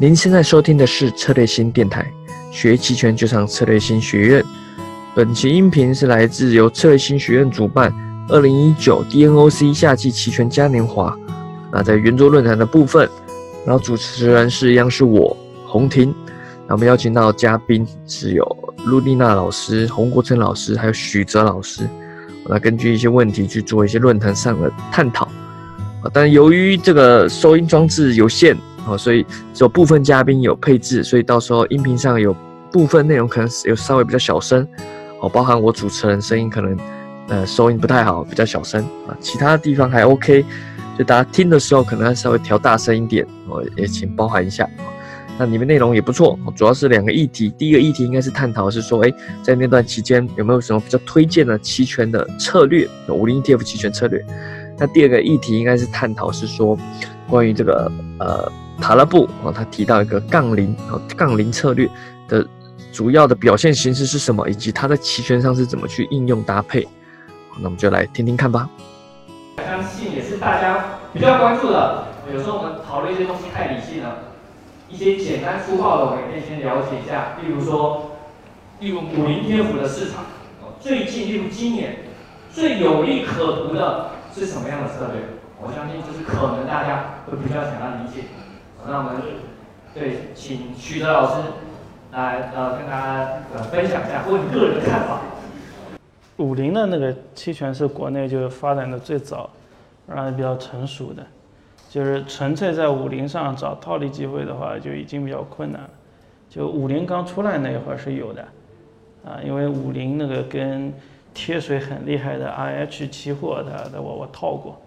您现在收听的是策略新电台，学期权就上策略新学院。本期音频是来自由策略新学院主办二零一九 DNOC 夏季期权嘉年华。那在圆桌论坛的部分，然后主持人是一样是我洪婷。那我们邀请到嘉宾是有陆丽娜老师、洪国成老师，还有许哲老师。那根据一些问题去做一些论坛上的探讨。啊，但由于这个收音装置有限。哦，所以只有部分嘉宾有配置，所以到时候音频上有部分内容可能有稍微比较小声，哦，包含我主持人声音可能呃收音不太好，比较小声啊，其他地方还 OK，就大家听的时候可能要稍微调大声一点，哦，也请包含一下。那里面内容也不错，主要是两个议题，第一个议题应该是探讨是说，哎，在那段期间有没有什么比较推荐的期权的策略，五零 ETF 期权策略。那第二个议题应该是探讨是说，关于这个呃。塔拉布啊，他提到一个杠铃啊，杠铃策略的主要的表现形式是什么，以及它在期权上是怎么去应用搭配？那我们就来听听看吧。相信也是大家比较关注的。有时候我们讨论一些东西太理性了，一些简单粗暴的，我们可以先了解一下。例如说，例如五零天府的市场，最近例如今年最有利可图的是什么样的策略？我相信就是可能大家会比较想要理解。那我们对，请徐德老师来呃跟大家呃分享一下或你个人的看法。五零的那个期权是国内就发展的最早，然后比较成熟的，就是纯粹在五零上找套利机会的话就已经比较困难了。就五零刚出来那会儿是有的，啊，因为五零那个跟贴水很厉害的 IH 期货，它的我我套过。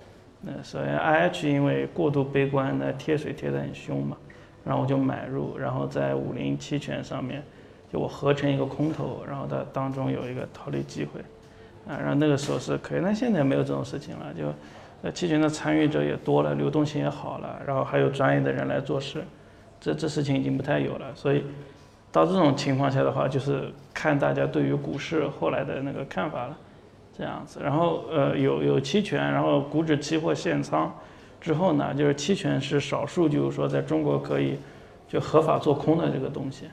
那首先，IH 因为过度悲观，那贴水贴得很凶嘛，然后我就买入，然后在五零期权上面，就我合成一个空头，然后它当中有一个套利机会，啊，然后那个时候是可以，那现在没有这种事情了，就，呃，期权的参与者也多了，流动性也好了，然后还有专业的人来做事，这这事情已经不太有了，所以到这种情况下的话，就是看大家对于股市后来的那个看法了。这样子，然后呃有有期权，然后股指期货限仓之后呢，就是期权是少数，就是说在中国可以就合法做空的这个东西，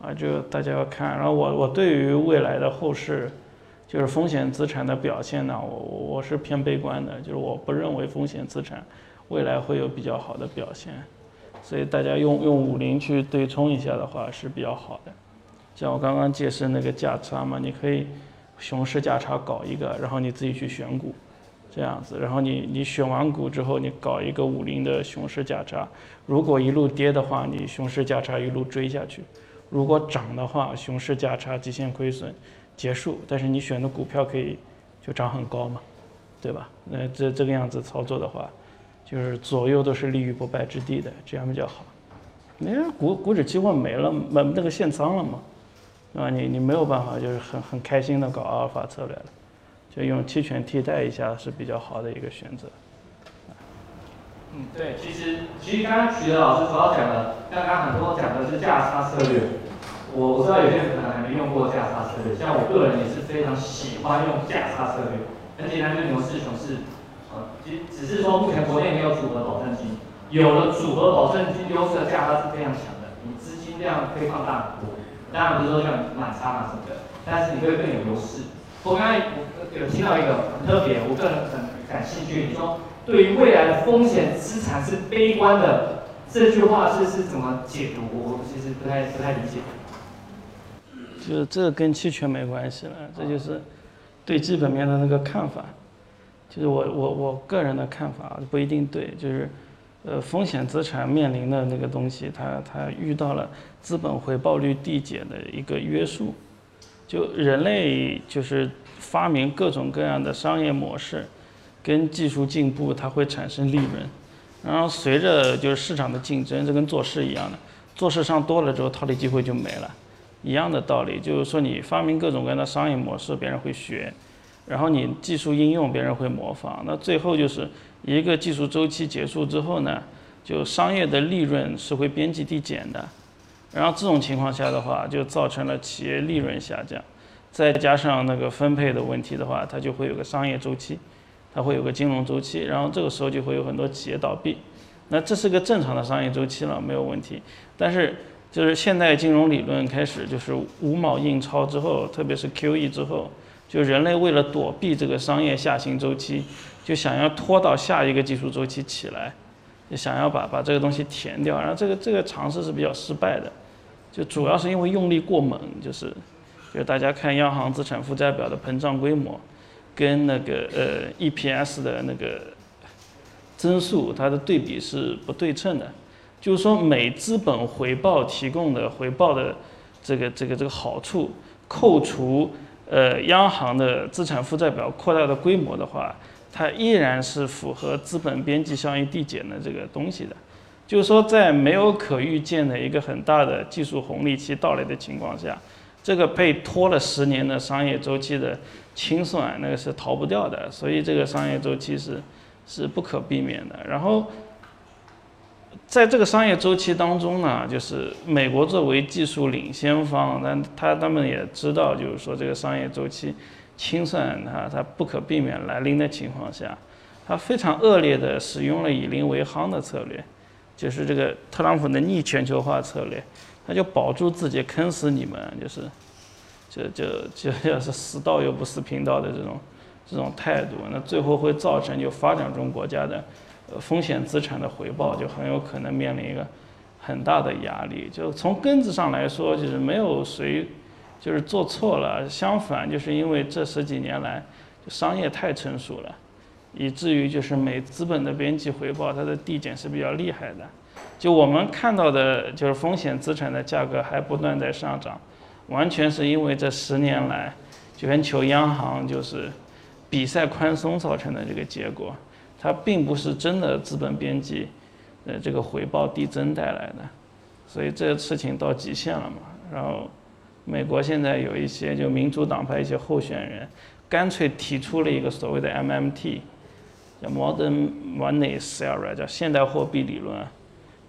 啊，就大家要看。然后我我对于未来的后市，就是风险资产的表现呢，我我是偏悲观的，就是我不认为风险资产未来会有比较好的表现，所以大家用用五零去对冲一下的话是比较好的。像我刚刚解释那个价差嘛，你可以。熊市价差搞一个，然后你自己去选股，这样子，然后你你选完股之后，你搞一个五零的熊市价差，如果一路跌的话，你熊市价差一路追下去；如果涨的话，熊市价差极限亏损结束。但是你选的股票可以就涨很高嘛，对吧？那这这个样子操作的话，就是左右都是立于不败之地的，这样比较好。那股股指期货没了，没那个限仓了嘛。啊，你你没有办法，就是很很开心的搞阿尔法策略了，就用期权替代一下是比较好的一个选择。嗯，对，其实其实刚刚徐德老师主要讲的，刚刚很多讲的是价差策略，我我知道有些人可能还没用过价差策略，像我个人也是非常喜欢用价差策略，很简单，就牛市熊市，啊，只只是说目前国内没有组合保证金，有了组合保证金优势的价差是非常强的，你资金量可以放大很多。当然不是说像满仓啊什么的，但是你会更有优势。我刚才有听到一个很特别，我个人很感兴趣。你说对于未来的风险资产是悲观的，这句话是是怎么解读？我其实不太不太理解。就是这跟期权没关系了，这就是对基本面的那个看法。就是我我我个人的看法不一定对，就是。呃，风险资产面临的那个东西，它它遇到了资本回报率递减的一个约束。就人类就是发明各种各样的商业模式，跟技术进步，它会产生利润。然后随着就是市场的竞争，这跟做事一样的，做事上多了之后，套利机会就没了。一样的道理，就是说你发明各种各样的商业模式，别人会学。然后你技术应用，别人会模仿，那最后就是一个技术周期结束之后呢，就商业的利润是会边际递减的，然后这种情况下的话，就造成了企业利润下降，再加上那个分配的问题的话，它就会有个商业周期，它会有个金融周期，然后这个时候就会有很多企业倒闭，那这是个正常的商业周期了，没有问题。但是就是现代金融理论开始就是五毛印钞之后，特别是 QE 之后，就人类为了躲避这个商业下行周期，就想要拖到下一个技术周期起来，就想要把把这个东西填掉。然后这个这个尝试是比较失败的，就主要是因为用力过猛，就是就大家看央行资产负债表的膨胀规模，跟那个呃 EPS 的那个。增速它的对比是不对称的，就是说每资本回报提供的回报的这个这个这个好处，扣除呃央行的资产负债表扩大的规模的话，它依然是符合资本边际效应递减的这个东西的。就是说在没有可预见的一个很大的技术红利期到来的情况下，这个被拖了十年的商业周期的清算那个是逃不掉的，所以这个商业周期是。是不可避免的。然后，在这个商业周期当中呢，就是美国作为技术领先方，但他他们也知道，就是说这个商业周期清算它它不可避免来临的情况下，他非常恶劣的使用了以邻为夯的策略，就是这个特朗普的逆全球化策略，他就保住自己，坑死你们，就是就就就要是死道又不死贫道的这种。这种态度，那最后会造成就发展中国家的，呃风险资产的回报就很有可能面临一个很大的压力。就从根子上来说，就是没有谁就是做错了，相反就是因为这十几年来商业太成熟了，以至于就是美资本的边际回报它的递减是比较厉害的。就我们看到的就是风险资产的价格还不断在上涨，完全是因为这十年来全球央行就是。比赛宽松造成的这个结果，它并不是真的资本边际，呃，这个回报递增带来的，所以这个事情到极限了嘛。然后，美国现在有一些就民主党派一些候选人，干脆提出了一个所谓的 MMT，叫 Modern Money Theory，叫现代货币理论。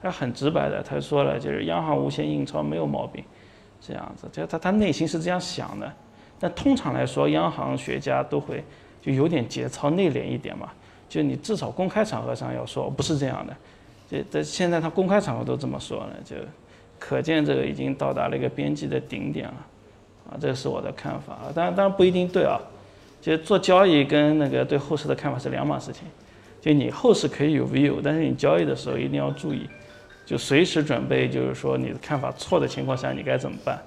他很直白的，他说了，就是央行无限印钞没有毛病，这样子，就他他内心是这样想的。但通常来说，央行学家都会。就有点节操内敛一点嘛，就你至少公开场合上要说，不是这样的。这这现在他公开场合都这么说了，就可见这个已经到达了一个边际的顶点了，啊，这是我的看法啊，当然当然不一定对啊。就做交易跟那个对后市的看法是两码事情。就你后市可以有 view，但是你交易的时候一定要注意，就随时准备，就是说你的看法错的情况下你该怎么办？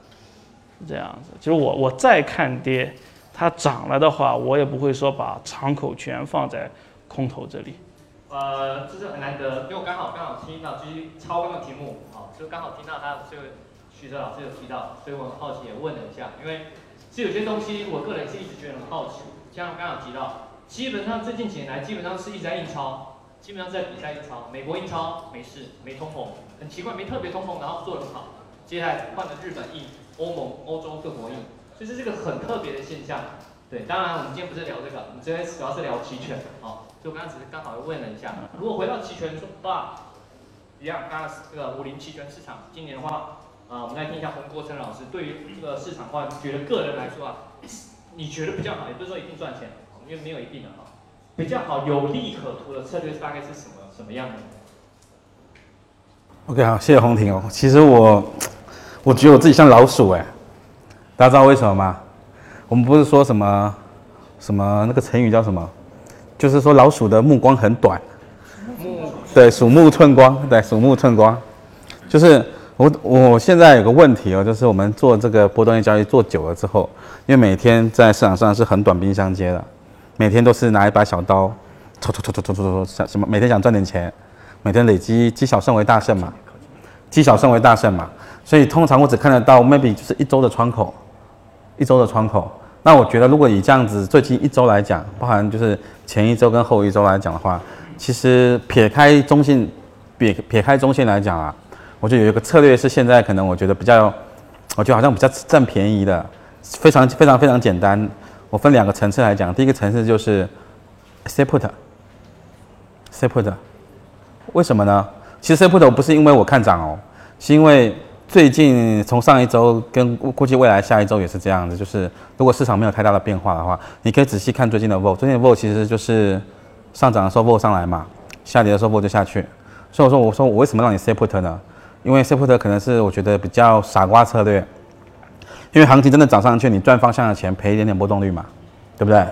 是这样子。就是我我再看跌。它涨了的话，我也不会说把敞口全放在空头这里。呃，这是很难得，因为我刚好刚好听到，就是超纲的题目，好，就刚好听到他这个徐哲老师有提到，所以我很好奇也问了一下，因为其实有些东西我个人是一直觉得很好奇，像刚刚提到，基本上最近几年来基本上是一直在印钞，基本上在比赛印钞，美国印钞没事，没通膨，很奇怪没特别通膨，然后做得很好，接下来换了日本印，欧盟、欧洲各国印。就是这个很特别的现象，对，当然我们今天不是聊这个，我们今天主要是聊期权，好，就刚刚只是刚好问了一下，如果回到期权说话，一样，刚刚这个五零期权市场今年的话，啊，我们来听一下洪国成老师对于这个市场化，觉得个人来说啊，你觉得比较好，也不是说一定赚钱，因为没有一定的哈，比较好有利可图的策略大概是什么什么样的？OK，好，谢谢洪婷哦，其实我我觉得我自己像老鼠哎。大家知道为什么吗？我们不是说什么什么那个成语叫什么？就是说老鼠的目光很短。对，鼠目寸光。对，鼠目寸光。就是我我现在有个问题哦，就是我们做这个波动性交易做久了之后，因为每天在市场上是很短兵相接的，每天都是拿一把小刀，抽抽抽抽抽抽抽，想什么？每天想赚点钱，每天累积积小胜为大胜嘛，积小胜为大胜嘛。所以通常我只看得到 maybe 就是一周的窗口。一周的窗口，那我觉得如果以这样子最近一周来讲，包含就是前一周跟后一周来讲的话，其实撇开中性，撇撇开中性来讲啊，我就有一个策略是现在可能我觉得比较，我觉得好像比较占便宜的，非常非常非常简单。我分两个层次来讲，第一个层次就是 s e p u t s e p u t 为什么呢？其实 s e p u t 不是因为我看涨哦，是因为。最近从上一周跟估计未来下一周也是这样子，就是如果市场没有太大的变化的话，你可以仔细看最近的 vol，最近的 vol 其实就是上涨的时候 vol 上来嘛，下跌的时候 vol 就下去，所以我说我说我为什么让你 s e put 呢？因为 s e put 可能是我觉得比较傻瓜策略，因为行情真的涨上去，你赚方向的钱，赔一点点波动率嘛，对不对？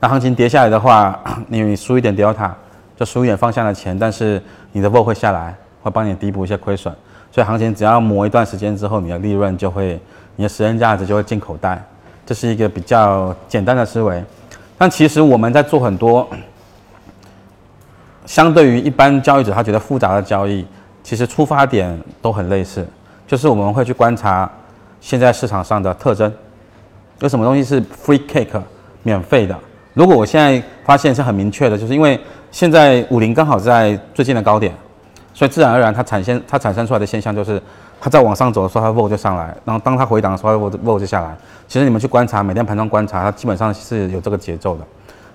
那行情跌下来的话，你输一点 delta，就输一点方向的钱，但是你的 vol 会下来，会帮你弥补一些亏损。所以行情只要磨一段时间之后，你的利润就会，你的时间价值就会进口袋。这是一个比较简单的思维。但其实我们在做很多，相对于一般交易者他觉得复杂的交易，其实出发点都很类似，就是我们会去观察现在市场上的特征，有什么东西是 free cake 免费的。如果我现在发现是很明确的，就是因为现在五零刚好在最近的高点，所以自然而然它产生它产生出来的现象就是，它在往上走的时候，它 vol 就上来，然后当它回档的时候，vol vol 就下来。其实你们去观察每天盘中观察，它基本上是有这个节奏的。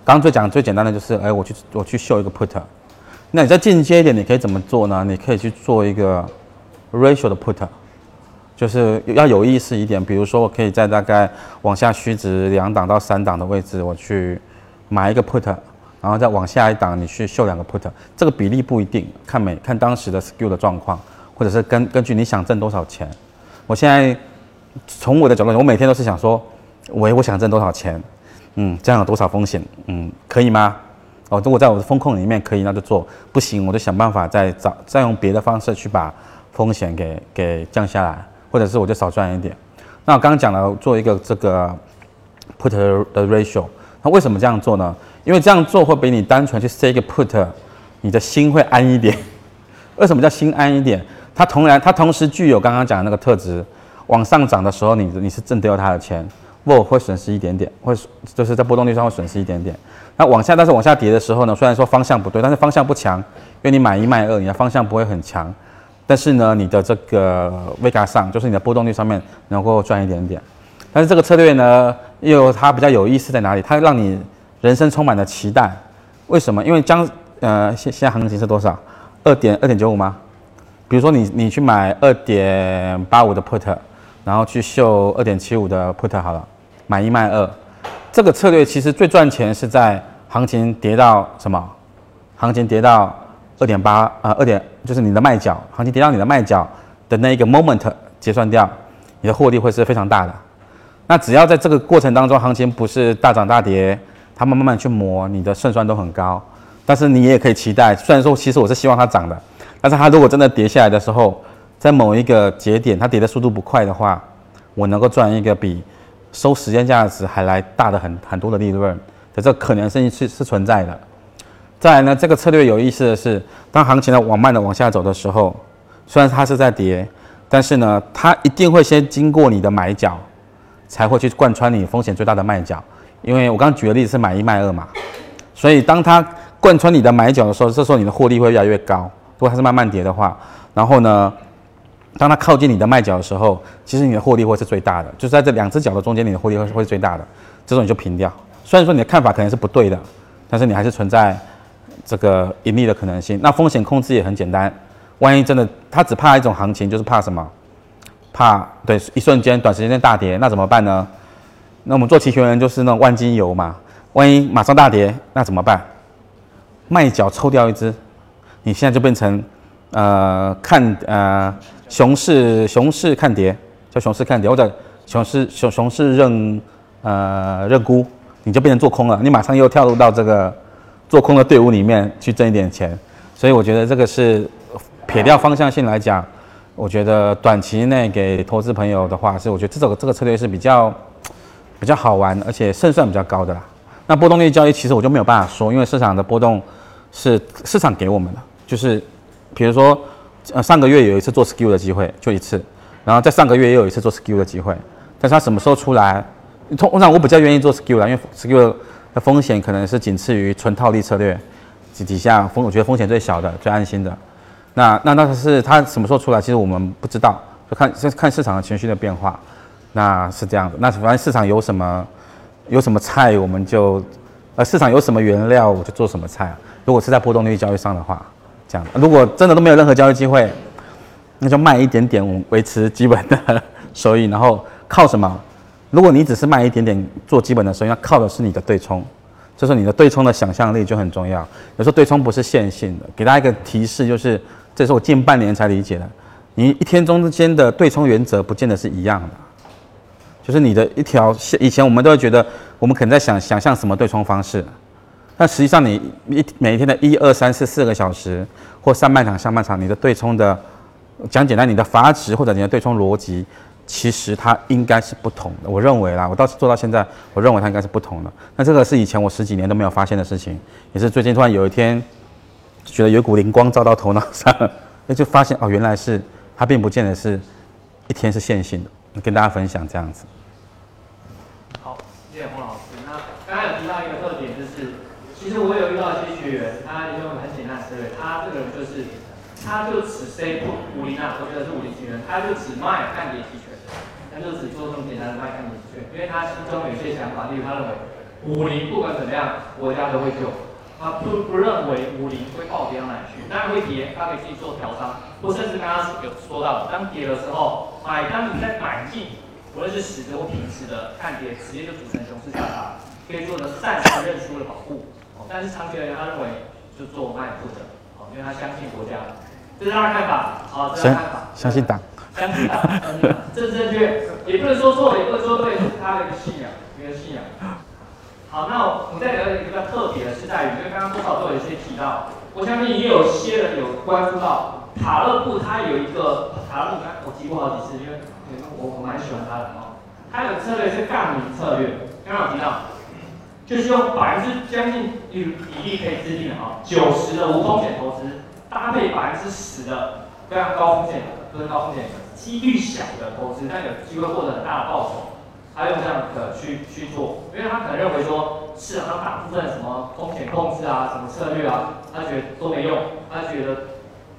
刚刚最讲最简单的就是，哎，我去我去秀一个 put，那你再进阶一点，你可以怎么做呢？你可以去做一个 ratio 的 put，就是要有意思一点。比如说，我可以在大概往下虚值两档到三档的位置，我去。买一个 put，然后再往下一档，你去秀两个 put，这个比例不一定，看每看当时的 skill 的状况，或者是根根据你想挣多少钱。我现在从我的角度，我每天都是想说，喂，我想挣多少钱？嗯，这样有多少风险？嗯，可以吗？哦，如果在我的风控里面可以，那就做；不行，我就想办法再找，再用别的方式去把风险给给降下来，或者是我就少赚一点。那我刚刚讲了，做一个这个 put 的 ratio。那为什么这样做呢？因为这样做会比你单纯去 say 一个 put，你的心会安一点。为什么叫心安一点？它同然，它同时具有刚刚讲的那个特质。往上涨的时候，你你是挣掉它的钱，不会损失一点点，会就是在波动率上会损失一点点。那往下，但是往下跌的时候呢，虽然说方向不对，但是方向不强，因为你买一卖二，你的方向不会很强。但是呢，你的这个 vega 上，就是你的波动率上面能够赚一点点。但是这个策略呢，又它比较有意思在哪里？它让你人生充满了期待。为什么？因为将呃现现在行情是多少？二点二点九五吗？比如说你你去买二点八五的 put，然后去秀二点七五的 put 好了，买一卖二。这个策略其实最赚钱是在行情跌到什么？行情跌到二点八啊，二点就是你的卖角，行情跌到你的卖角的那一个 moment 结算掉，你的获利会是非常大的。那只要在这个过程当中，行情不是大涨大跌，它慢慢慢去磨，你的胜算都很高。但是你也可以期待，虽然说其实我是希望它涨的，但是它如果真的跌下来的时候，在某一个节点它跌的速度不快的话，我能够赚一个比收时间价值还来大的很很多的利润的这可能性是是存在的。再来呢，这个策略有意思的是，当行情呢往慢的往下走的时候，虽然它是在跌，但是呢，它一定会先经过你的买角。才会去贯穿你风险最大的卖角，因为我刚刚举的例子是买一卖二嘛，所以当它贯穿你的买角的时候，这时候你的获利会越来越高。如果它是慢慢跌的话，然后呢，当它靠近你的卖角的时候，其实你的获利会是最大的，就是在这两只脚的中间，你的获利会会是最大的。这种你就平掉。虽然说你的看法可能是不对的，但是你还是存在这个盈利的可能性。那风险控制也很简单，万一真的他只怕一种行情，就是怕什么？怕对一瞬间短时间内大跌，那怎么办呢？那我们做期权人就是那种万金油嘛，万一马上大跌，那怎么办？卖脚抽掉一只，你现在就变成呃看呃熊市熊市看跌，叫熊市看跌或者熊市熊熊市认呃认沽，你就变成做空了，你马上又跳入到这个做空的队伍里面去挣一点钱，所以我觉得这个是撇掉方向性来讲。我觉得短期内给投资朋友的话，是我觉得这种这个策略是比较比较好玩，而且胜算比较高的啦。那波动率交易其实我就没有办法说，因为市场的波动是市场给我们的，就是比如说呃上个月有一次做 skew 的机会，就一次，然后在上个月也有一次做 skew 的机会，但是它什么时候出来？通常我比较愿意做 skew 啦，因为 skew 的风险可能是仅次于纯套利策略底底下风，我觉得风险最小的、最安心的。那那那是他什么时候出来？其实我们不知道，就看先看市场的情绪的变化。那是这样的。那反正市场有什么有什么菜，我们就呃市场有什么原料，我就做什么菜。如果是在波动率交易上的话，如果真的都没有任何交易机会，那就卖一点点，维持基本的收益。然后靠什么？如果你只是卖一点点做基本的收益，那靠的是你的对冲。就是你的对冲的想象力就很重要。有时候对冲不是线性的，给大家一个提示，就是这是我近半年才理解的。你一天中之间的对冲原则不见得是一样的，就是你的一条线。以前我们都会觉得，我们可能在想想象什么对冲方式，但实际上你一每一天的一二三四四个小时，或上半场、下半场，你的对冲的讲简单，你的阀值或者你的对冲逻辑，其实它应该是不同的。我认为啦，我到做到现在，我认为它应该是不同的。那这个是以前我十几年都没有发现的事情，也是最近突然有一天。觉得有股灵光照到头脑上，那就发现哦，原来是它并不见得是一天是线性的，跟大家分享这样子。好，谢谢洪老师。那刚刚有提到一个特点，就是其实我有遇到一些学员，他用很简单的策略，他这个人就是他就只 say 不五零啊，我觉得是五零期权，他就只卖看跌期权，他就只做这么简单的卖看跌期权，因为他心中有些想法，例如他认为五零不管怎么样，国家都会救。他不不认为五零会暴跌到哪去，当然会跌，他可以自己做调仓，或甚至刚刚有说到，当跌的时候买，当你在买进，无论是实的或平时的看跌，直接就组成熊市下杀，可以做的暂时认输的保护。但是长期而言，他认为就做卖负的，哦，因为他相信国家，这是他的看法，好，这是看法，相信党，相信党，这是正确，也不能说错，也不能说对，是他的一个信仰，一个信仰。好，那我们再聊一个比较特别的是在于，因为刚刚多少都有一些提到，我相信也有些人有关注到塔勒布，他有一个塔勒布，刚我提过好几次，因为我我蛮喜欢他的哦。他有策略是杠铃策略，刚刚有提到，就是用百分之将近比比例可以制定的哈，九十的无风险投资搭配百分之十的非常高风险的，不是高风险的，几率小的投资，但有机会获得很大的报酬。他用这样的去去做，因为他可能认为说市场上大部分什么风险控制啊、什么策略啊，他觉得都没用，他觉得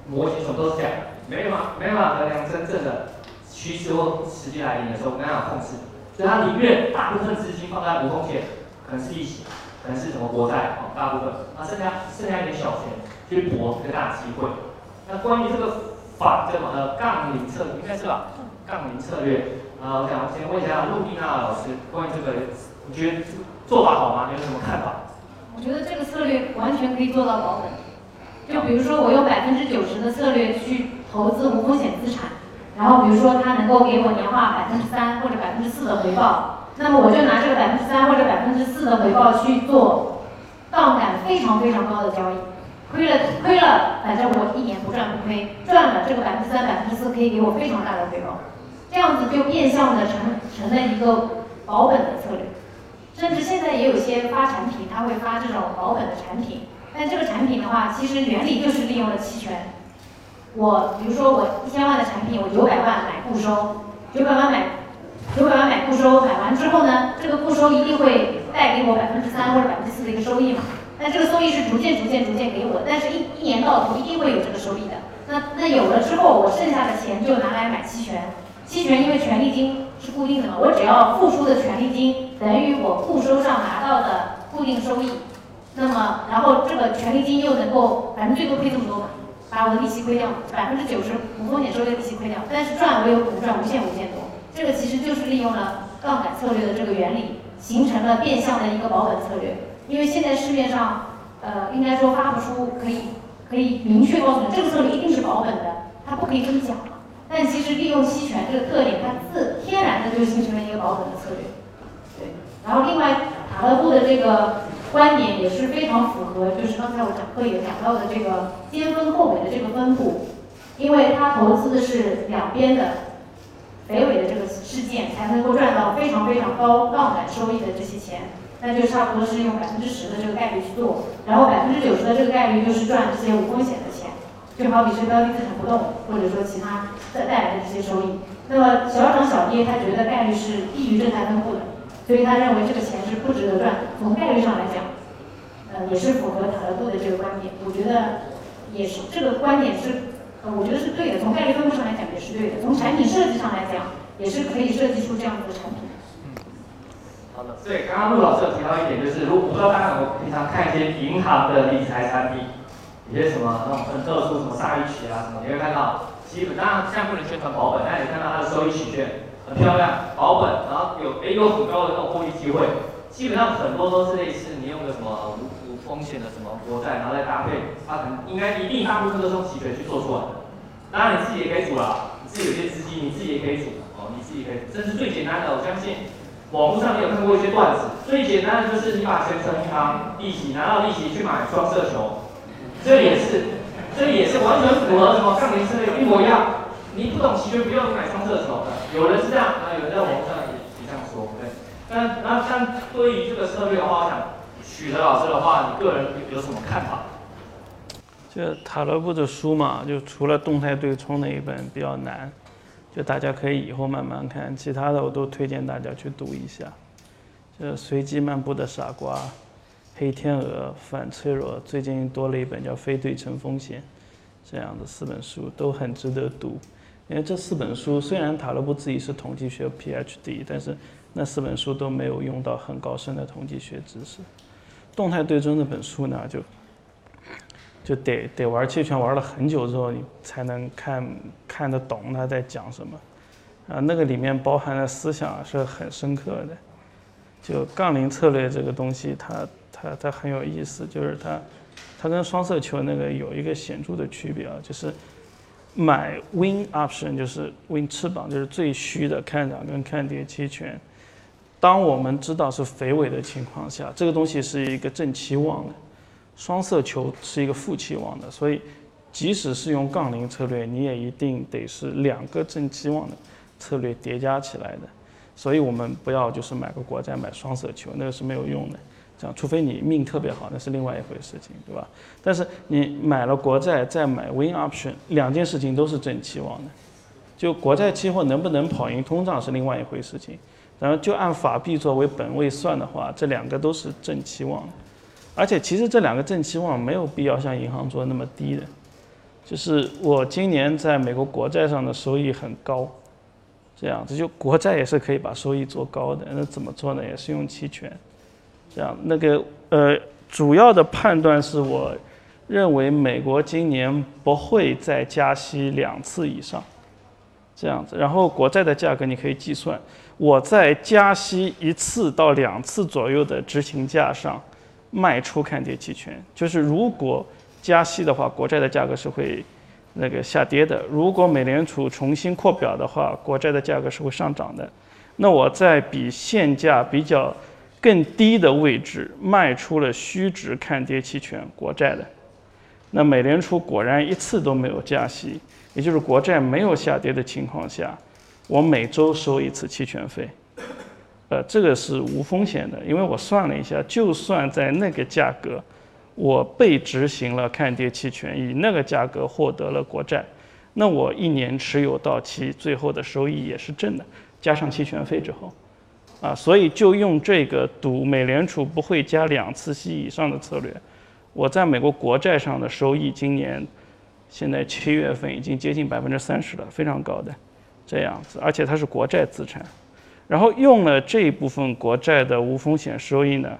模型什么都是这样，没办法没办法衡量真正的趋势或时机来临的时候没办法控制，所以他宁愿大部分资金放在无风险，可能是利息，可能是什么国债哦，大部分，那剩下剩下一点小钱去搏一个大机会。那关于这个反这个呃杠铃策略应该是吧？杠铃策略。啊，我想先问一下陆丽娜老师，关于这个，你觉得做法好吗？你有什么看法？我觉得这个策略完全可以做到保本。就比如说，我用百分之九十的策略去投资无风险资产，然后比如说它能够给我年化百分之三或者百分之四的回报，那么我就拿这个百分之三或者百分之四的回报去做杠杆非常非常高的交易，亏了亏了，反正我一年不赚不亏，赚了这个百分之三百分之四可以给我非常大的回报。这样子就变相的成成了一个保本的策略，甚至现在也有些发产品，他会发这种保本的产品。但这个产品的话，其实原理就是利用了期权。我比如说我一千万的产品，我九百万买固收，九百万买九百万买固收，买完之后呢，这个固收一定会带给我百分之三或者百分之四的一个收益嘛。那这个收益是逐渐逐渐逐渐给我，但是一一年到头一定会有这个收益的。那那有了之后，我剩下的钱就拿来买期权。期权因为权利金是固定的嘛，我只要付出的权利金等于我固收上拿到的固定收益，那么然后这个权利金又能够反正最多亏这么多嘛，把我的利息亏掉，百分之九十无风险收益的利息亏掉，但是赚我有可能赚无限无限多，这个其实就是利用了杠杆策略的这个原理，形成了变相的一个保本策略。因为现在市面上，呃，应该说发不出可以可以明确告诉你这个策略一定是保本的，它不可以这么讲。但其实利用期权这个特点，它自天然的就形成了一个保本的策略。对，然后另外塔勒布的这个观点也是非常符合，就是刚才我讲课也讲到的这个先分后尾的这个分布，因为他投资的是两边的肥尾的这个事件，才能够赚到非常非常高杠杆收益的这些钱，那就差不多是用百分之十的这个概率去做，然后百分之九十的这个概率就是赚这些无风险的钱。就好比是标的资产不动，或者说其他带带来的这些收益，那么小涨小跌，他觉得概率是低于正态分布的，所以他认为这个钱是不值得赚。从概率上来讲，呃，也是符合塔勒布的这个观点。我觉得也是这个观点是，呃，我觉得是对的。从概率分布上来讲也是对的，从产品设计上来讲也是可以设计出这样子的产品。好的。对，刚刚陆老师有提到一点，就是如果不知道大家有没有平常看一些银行的理财产品。一些什么那种很特殊，什么鲨鱼曲啊什么，你会看到，基本上现在不能宣传保本，但你看到它的收益曲线很漂亮，保本，然后有诶有很高的那种获利机会，基本上很多都是类似你用的什么无无风险的什么国债，然后再搭配，它可能应该一定大部分都是用期权去做出来的。当然你自己也可以组啦，你自己有些资金，你自己也可以组哦，你自己可以，这是最简单的，我相信。网络上你有看过一些段子，最简单的就是你把钱存银行，利息拿到利息去买双色球，这也是，这也是完全符合什么杠铃策略一模一样。你不懂期权，不用买双色球的。有人是这样，啊，有人在网络上也这样说，对。但那像对于这个策略的话，我想许德老师的话，你个人有什么看法？就塔勒布的书嘛，就除了动态对冲那一本比较难。就大家可以以后慢慢看，其他的我都推荐大家去读一下。就随机漫步的傻瓜、黑天鹅、反脆弱，最近多了一本叫非对称风险，这样的四本书都很值得读。因为这四本书虽然塔勒布自己是统计学 PhD，但是那四本书都没有用到很高深的统计学知识。动态对冲那本书呢，就。就得得玩期权玩了很久之后，你才能看看得懂他在讲什么，啊，那个里面包含的思想是很深刻的。就杠铃策略这个东西，它它它很有意思，就是它它跟双色球那个有一个显著的区别啊，就是买 win option 就是 win 翅膀，就是最虚的看涨跟看跌期权。当我们知道是肥尾的情况下，这个东西是一个正期望的。双色球是一个负期望的，所以即使是用杠铃策略，你也一定得是两个正期望的策略叠加起来的。所以我们不要就是买个国债买双色球，那个是没有用的。这样，除非你命特别好，那是另外一回事情，对吧？但是你买了国债再买 win option，两件事情都是正期望的。就国债期货能不能跑赢通胀是另外一回事情。然后就按法币作为本位算的话，这两个都是正期望的。而且其实这两个正期望没有必要像银行做的那么低的，就是我今年在美国国债上的收益很高，这样子就国债也是可以把收益做高的。那怎么做呢？也是用期权，这样那个呃主要的判断是我认为美国今年不会再加息两次以上，这样子。然后国债的价格你可以计算，我在加息一次到两次左右的执行价上。卖出看跌期权，就是如果加息的话，国债的价格是会那个下跌的；如果美联储重新扩表的话，国债的价格是会上涨的。那我在比现价比较更低的位置卖出了虚值看跌期权国债的，那美联储果然一次都没有加息，也就是国债没有下跌的情况下，我每周收一次期权费。呃，这个是无风险的，因为我算了一下，就算在那个价格，我被执行了看跌期权，以那个价格获得了国债，那我一年持有到期，最后的收益也是正的，加上期权费之后，啊，所以就用这个赌美联储不会加两次息以上的策略，我在美国国债上的收益今年，现在七月份已经接近百分之三十了，非常高的，这样子，而且它是国债资产。然后用了这一部分国债的无风险收益呢，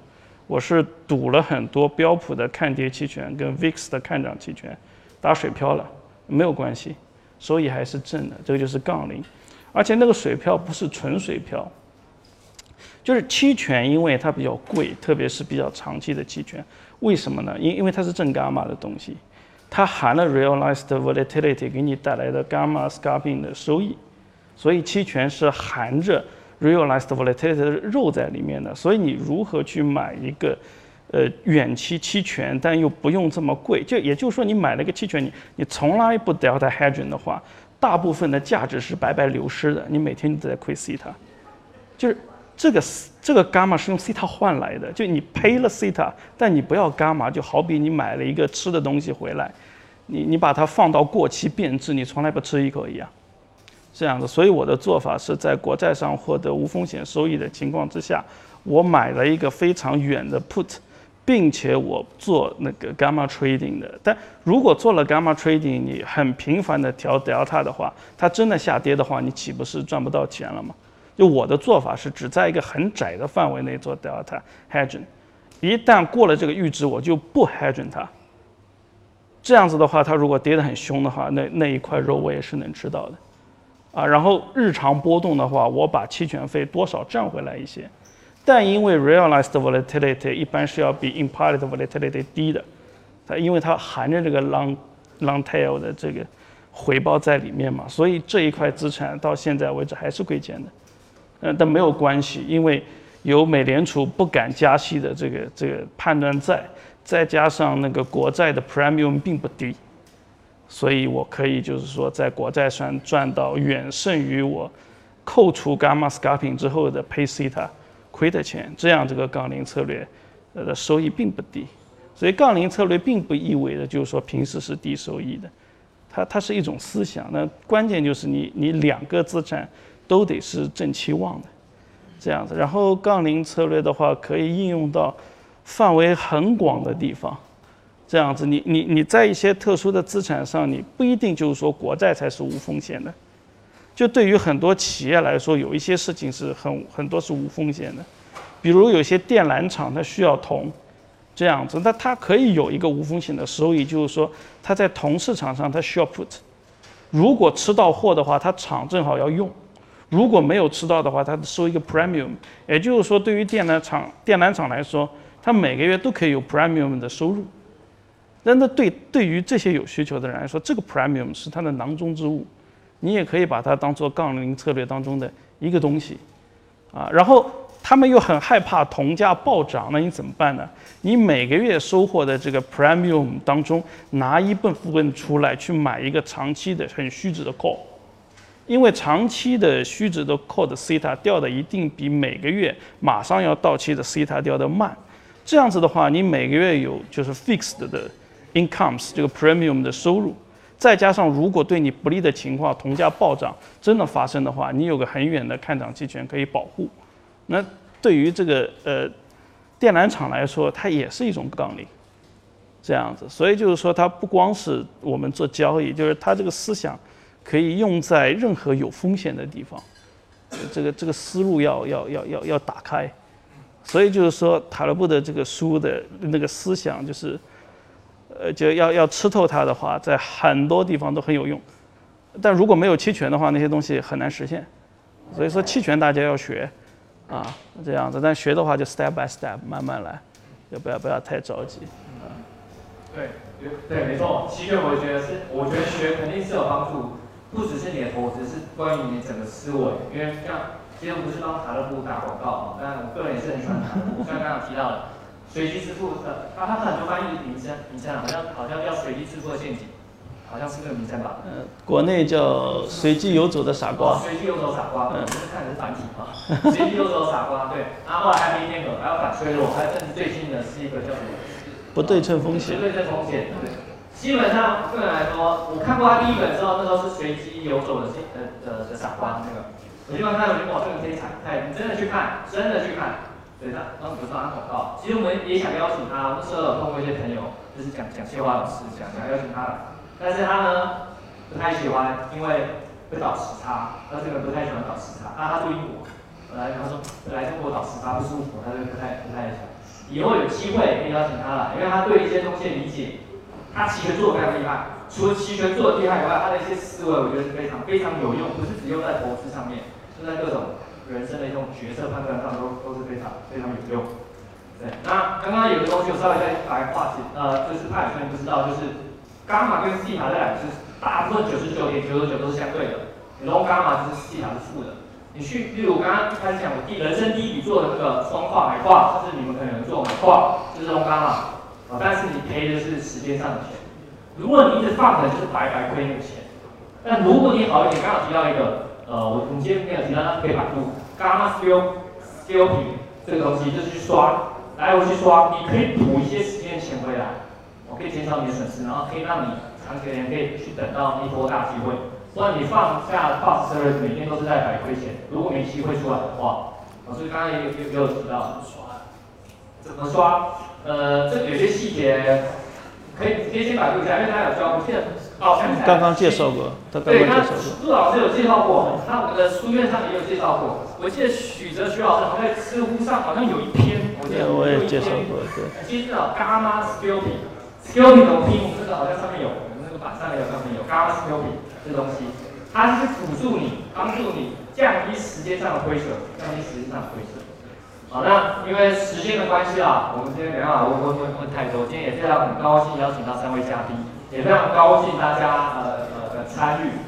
我是赌了很多标普的看跌期权跟 VIX 的看涨期权，打水漂了，没有关系，收益还是正的，这个就是杠铃，而且那个水漂不是纯水漂，就是期权，因为它比较贵，特别是比较长期的期权，为什么呢？因因为它是正伽马的东西，它含了 realized volatility 给你带来的伽马 scalping 的收益，所以期权是含着。Realized volatility 的肉在里面的，所以你如何去买一个，呃，远期期权，但又不用这么贵？就也就是说，你买了个期权，你你从来不 delta hedging 的话，大部分的价值是白白流失的，你每天都在亏 theta，就是这个这个伽马是用 theta 换来的，就你赔了 theta，但你不要伽马，就好比你买了一个吃的东西回来，你你把它放到过期变质，你从来不吃一口一样。这样的，所以我的做法是在国债上获得无风险收益的情况之下，我买了一个非常远的 put，并且我做那个 gamma trading 的。但如果做了 gamma trading，你很频繁的调 delta 的话，它真的下跌的话，你岂不是赚不到钱了吗？就我的做法是只在一个很窄的范围内做 delta hedging，一旦过了这个阈值，我就不 hedging 它。这样子的话，它如果跌得很凶的话，那那一块肉我也是能吃到的。啊，然后日常波动的话，我把期权费多少赚回来一些，但因为 realized volatility 一般是要比 implied volatility 低的，它因为它含着这个 long long tail 的这个回报在里面嘛，所以这一块资产到现在为止还是亏钱的。嗯，但没有关系，因为有美联储不敢加息的这个这个判断在，再加上那个国债的 premium 并不低，所以我可以就是说在国债上赚到远胜于我扣除 gamma scalping 之后的 pay theta 亏的钱，这样这个杠铃策略呃的收益并不低。所以杠铃策略并不意味着就是说平时是低收益的，它它是一种思想。那关键就是你你两个资产都得是正期望的，这样子。然后杠铃策略的话可以应用到范围很广的地方，这样子。你你你在一些特殊的资产上，你不一定就是说国债才是无风险的。就对于很多企业来说，有一些事情是很很多是无风险的，比如有些电缆厂它需要铜。这样子，那它可以有一个无风险的收益，就是说它在铜市场上它需要 put，如果吃到货的话，它厂正好要用；如果没有吃到的话，它收一个 premium。也就是说，对于电缆厂电缆厂来说，它每个月都可以有 premium 的收入。那那对对于这些有需求的人来说，这个 premium 是它的囊中之物，你也可以把它当做杠铃策略当中的一个东西，啊，然后。他们又很害怕铜价暴涨，那你怎么办呢？你每个月收获的这个 premium 当中拿一部分出来去买一个长期的很虚值的 call，因为长期的虚值的 call 的 theta 掉的一定比每个月马上要到期的 theta 掉的慢。这样子的话，你每个月有就是 fixed 的 incomes 这个 premium 的收入，再加上如果对你不利的情况，铜价暴涨真的发生的话，你有个很远的看涨期权可以保护。那对于这个呃电缆厂来说，它也是一种杠铃，这样子。所以就是说，它不光是我们做交易，就是它这个思想可以用在任何有风险的地方。这个这个思路要要要要要打开。所以就是说，塔勒布的这个书的那个思想，就是呃就要要吃透它的话，在很多地方都很有用。但如果没有期权的话，那些东西很难实现。所以说，期权大家要学。啊，这样子，但学的话就 step by step 慢慢来，也不要不要太着急。啊，对，对，没错。期权我觉得是，我觉得学肯定是有帮助，不只是你的投资，是关于你整个思维。因为像今天不是帮塔勒布打广告嘛，但我个人也是很喜欢塔勒布。像刚刚提到的随机支付，呃，他他很多翻译名称名称好像好像叫随机支付的陷阱。好像是这个名称吧？嗯，国内叫随机游走的傻瓜。随机游走傻瓜，嗯，是看的是繁体啊。随机游走傻瓜，对。然后还没那个，还要反脆弱，还有甚至最新的是一个叫什么？不对称风险。不对称风险，对。基本上个人来说，我看过他第一本之后，那时候是随机游走的呃的的傻瓜那个。我基本上看，我觉得哇，这个可以踩，哎，你真的去看，真的去看。对他，当时不是他广告。其实我们也想邀请他，那时候有通过一些朋友，就是讲讲谢华老师，讲想邀请他来。但是他呢不太喜欢，因为会倒时差。他这个人不太喜欢倒时差。那他住英国，本来他说来中国倒时差不舒服，他就不太不太想。以后有机会可以邀请他来，因为他对一些东西的理解，他期权做的非常厉害。除了期权做的厉害以外，他的一些思维我觉得是非常非常有用，不是只用在投资上面，就在各种人生的一种决策判断上都都是非常非常有用。对，那刚刚有个东西我稍微再来话题，呃，就是他可能不知道，就是。伽马跟西塔这两个是大部分九十九点九九九都是相对的，然后伽马就是西塔是负的。你去，例如我刚刚开始讲我第人生第一笔做的那个双跨买跨，就是你们可能做买跨，就是龙伽马，啊，但是你赔的是时间上的钱。如果你一直放着，就是白白亏那个钱。但如果你好一点，刚好提到一个，呃，我你今天没有提到，可以百度伽马 skill skill 品这个东西，就是去刷，来回去刷，你可以补一些时间的钱回来。我可以减少你的损失，然后可以让你长期的可以去等到一波大机会。不然你放下 fast service 每天都是在百亏钱。如果没机会出来的话，老师刚刚也有也有提到怎么刷？怎么刷呃，这有些细节可以直接先百度一下，因为他有教过。现哦，刚刚介绍过，对他刚。老师有介绍过，他我们的书院上也有介绍过。我记得许哲徐老师好像在知乎上好像有一篇，我记得我也介绍过。对，其实叫 gamma scaling，scaling 怎么拼？我们这个好像上面有，我们那个板上也有上面有 gamma scaling 这东西，它是辅助你，帮助你降低时间上的亏损，降低时间上的亏损。好，那因为时间的关系啊，我们今天没办法问问问问太多，今天也非常很高兴邀请到三位嘉宾。也非常高兴大家呃呃的参与。